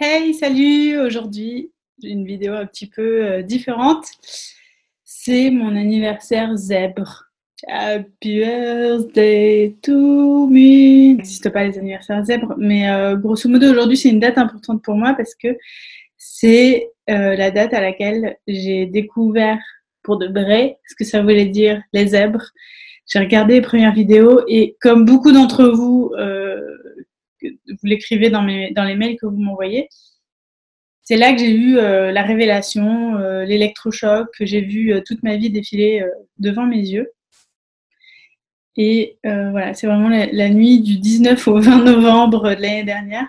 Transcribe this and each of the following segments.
Hey, salut Aujourd'hui, j'ai une vidéo un petit peu euh, différente. C'est mon anniversaire zèbre. Happy birthday to me. Il n'existe pas les anniversaires zèbres, mais euh, grosso modo, aujourd'hui, c'est une date importante pour moi parce que c'est euh, la date à laquelle j'ai découvert pour de vrai ce que ça voulait dire les zèbres. J'ai regardé les premières vidéos et comme beaucoup d'entre vous, vous l'écrivez dans, dans les mails que vous m'envoyez, c'est là que j'ai eu euh, la révélation, euh, l'électrochoc, que j'ai vu euh, toute ma vie défiler devant mes yeux. Et voilà, c'est vraiment la, nuit du 19 au 20 novembre de l'année dernière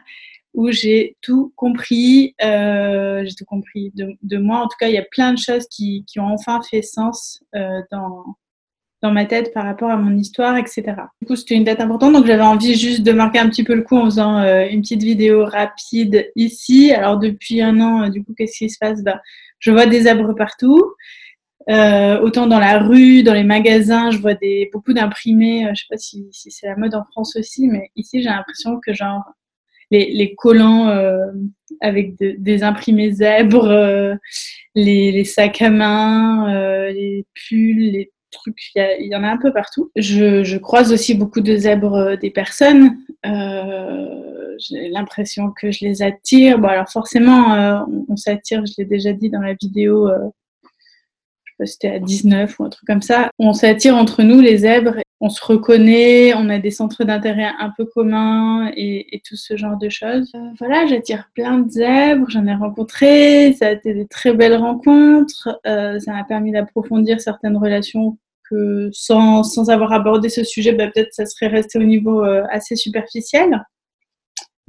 où j'ai tout compris. j'ai tout compris de, moi. En tout cas, il y a plein de choses qui, qui ont enfin fait sens dans, dans ma tête par rapport à mon histoire, etc. Du coup, c'était une date importante, donc j'avais envie juste de marquer un petit peu le coup en faisant euh, une petite vidéo rapide ici. Alors depuis un an, euh, du coup, qu'est-ce qui se passe? Bah, Je vois des arbres partout. Euh, autant dans la rue, dans les magasins, je vois des, beaucoup d'imprimés. je sais pas si, si c'est la mode en France aussi, mais ici j'ai l'impression que genre les, les collants avec des imprimés zèbres, les, les, sacs à main, les pulls, les trucs, il y, en a un peu partout. Je, croise aussi beaucoup de zèbres euh, des personnes. Euh, j'ai l'impression que je les attire. Bon, alors forcément, euh, on, s'attire, je l'ai déjà dit dans la vidéo, je si c'était à 19 ou un truc comme ça. On s'attire entre nous, les zèbres. On se reconnaît, on a des centres d'intérêt un peu communs et, tout ce genre de choses. voilà, j'attire plein de zèbres, j'en ai rencontré, ça a été des très belles rencontres, ça m'a permis d'approfondir certaines relations sans, sans, avoir abordé ce sujet, bah, peut-être ça serait resté au niveau euh, assez superficiel.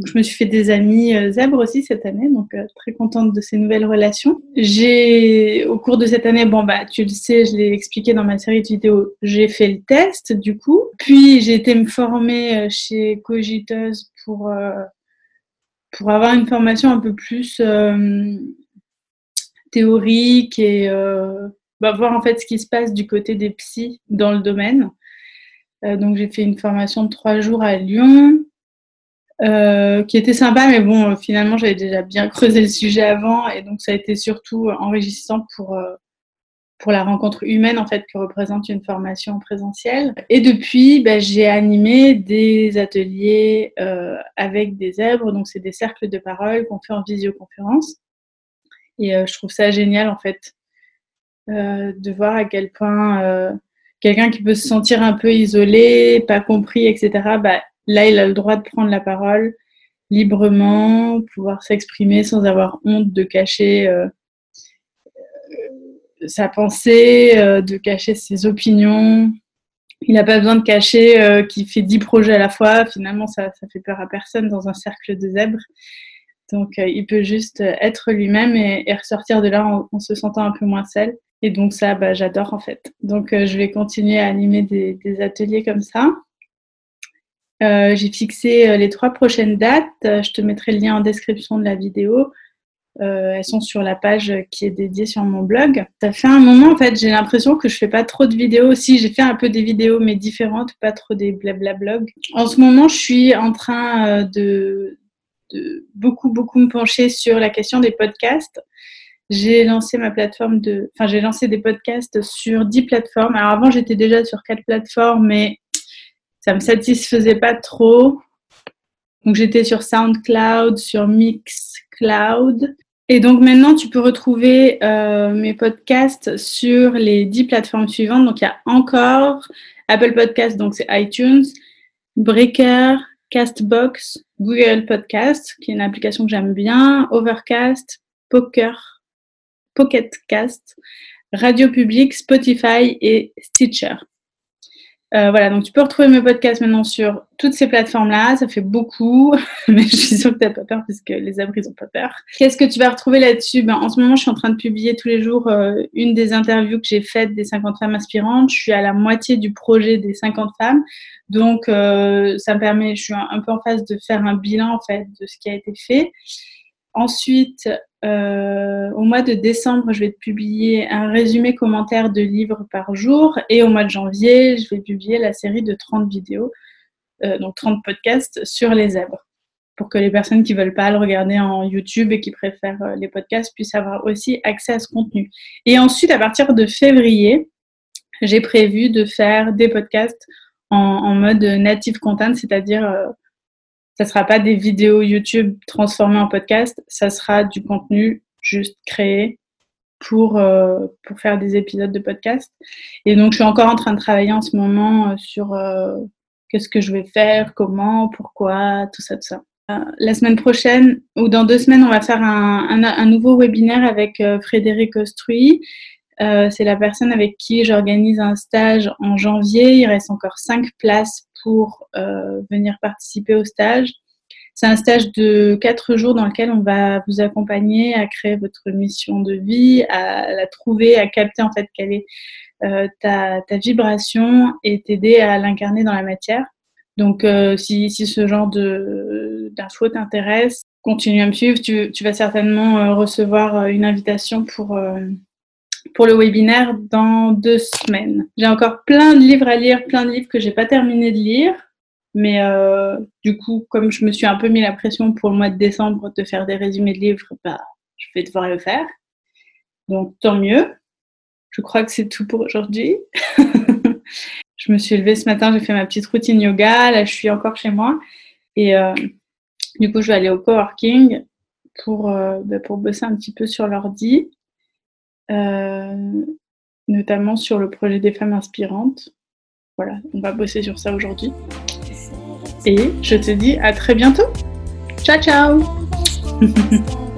Je me suis fait des amis euh, zèbres aussi cette année, donc euh, très contente de ces nouvelles relations. J'ai, au cours de cette année, bon bah tu le sais, je l'ai expliqué dans ma série de vidéos, j'ai fait le test du coup. Puis j'ai été me former chez Cogiteuse pour pour avoir une formation un peu plus théorique et bah, voir en fait ce qui se passe du côté des psys dans le domaine. Euh, donc j'ai fait une formation de trois jours à Lyon, euh, qui était sympa, mais bon, finalement j'avais déjà bien creusé le sujet avant, et donc ça a été surtout enrichissant pour euh, pour la rencontre humaine en fait que représente une formation présentielle. Et depuis, bah, j'ai animé des ateliers euh, avec des zèbres, donc c'est des cercles de parole qu'on fait en visioconférence. Et euh, je trouve ça génial en fait euh, de voir à quel point euh, quelqu'un qui peut se sentir un peu isolé, pas compris, etc., bah, là, il a le droit de prendre la parole librement, pouvoir s'exprimer sans avoir honte de cacher euh, sa pensée, de cacher ses opinions. Il n'a pas besoin de cacher qu'il fait dix projets à la fois. Finalement, ça, ça fait peur à personne dans un cercle de zèbres. Donc, il peut juste être lui-même et, ressortir de là en, se sentant un peu moins seul. Et donc ça, bah, j'adore en fait. Donc euh, je vais continuer à animer des, ateliers comme ça. Euh, j'ai fixé euh, les trois prochaines dates. Je te mettrai le lien en description de la vidéo. elles sont sur la page qui est dédiée sur mon blog. Ça fait un moment en fait, j'ai l'impression que je fais pas trop de vidéos aussi. J'ai fait un peu des vidéos mais différentes, pas trop des blabla blogs. En ce moment, je suis en train de, beaucoup beaucoup me pencher sur la question des podcasts j'ai lancé ma plateforme de. Enfin, j'ai lancé des podcasts sur 10 plateformes. Alors avant, j'étais déjà sur 4 plateformes, mais ça me satisfaisait pas trop. Donc j'étais sur SoundCloud, sur Mixcloud. Et donc maintenant, tu peux retrouver euh, mes podcasts sur les 10 plateformes suivantes. Donc il y a encore Apple Podcasts, donc c'est iTunes, Breaker, Castbox, Google Podcast, qui est une application que j'aime bien, Overcast, Poker, Pocket Cast, Radio Public, Spotify et Stitcher. Euh, voilà, donc tu peux retrouver mes podcasts maintenant sur toutes ces plateformes-là. Ça fait beaucoup, mais je suis sûre que tu n'as pas peur parce que les abris n'ont pas peur. Qu'est-ce que tu vas retrouver là-dessus? Ben, En ce moment, je suis en train de publier tous les jours euh, une des interviews que j'ai faites des 50 femmes inspirantes. Je suis à la moitié du projet des 50 femmes. Donc, euh, ça me permet, je suis un, peu en phase de faire un bilan en fait de ce qui a été fait. Ensuite, euh, au mois de décembre, je vais publier un résumé commentaire de livres par jour. Et au mois de janvier, je vais publier la série de 30 vidéos, euh, donc 30 podcasts sur les zèbres. pour que les personnes qui veulent pas le regarder en YouTube et qui préfèrent les podcasts puissent avoir aussi accès à ce contenu. Et ensuite, à partir de février, j'ai prévu de faire des podcasts en, mode native content, c'est-à-dire euh, ça sera pas des vidéos YouTube transformées en podcast, ça sera du contenu juste créé pour, euh, pour faire des épisodes de podcast. Et donc, je suis encore en train de travailler en ce moment euh, sur qu'est-ce que je vais faire, comment, pourquoi, tout ça, tout ça. La semaine prochaine ou dans deux semaines, on va faire un, un, un nouveau webinaire avec Frédéric Ostruy euh, c'est la personne avec qui j'organise un stage en janvier. Il reste encore cinq places pour euh, venir participer au stage. C'est un stage de quatre jours dans lequel on va vous accompagner à créer votre mission de vie, à la trouver, à capter en fait quelle est euh, ta, vibration et t'aider à l'incarner dans la matière. Donc, si, ce genre d'infos t'intéresse, continue à me suivre. Tu vas certainement recevoir une invitation pour pour le webinaire dans deux semaines. J'ai encore plein de livres à lire, plein de livres que j'ai pas terminé de lire. Mais euh, du coup, comme je me suis un peu mis la pression pour le mois de décembre de faire des résumés de livres, bah, je vais devoir le faire. Donc tant mieux. Je crois que c'est tout pour aujourd'hui. je me suis levée ce matin, j'ai fait ma petite routine yoga. Là, je suis encore chez moi. Et euh, du coup, je vais aller au coworking pour, euh, bah, pour bosser un petit peu sur l'ordi. Euh, notamment sur le projet des femmes inspirantes. Voilà, on va bosser sur ça aujourd'hui. Et je te dis à très bientôt. Ciao ciao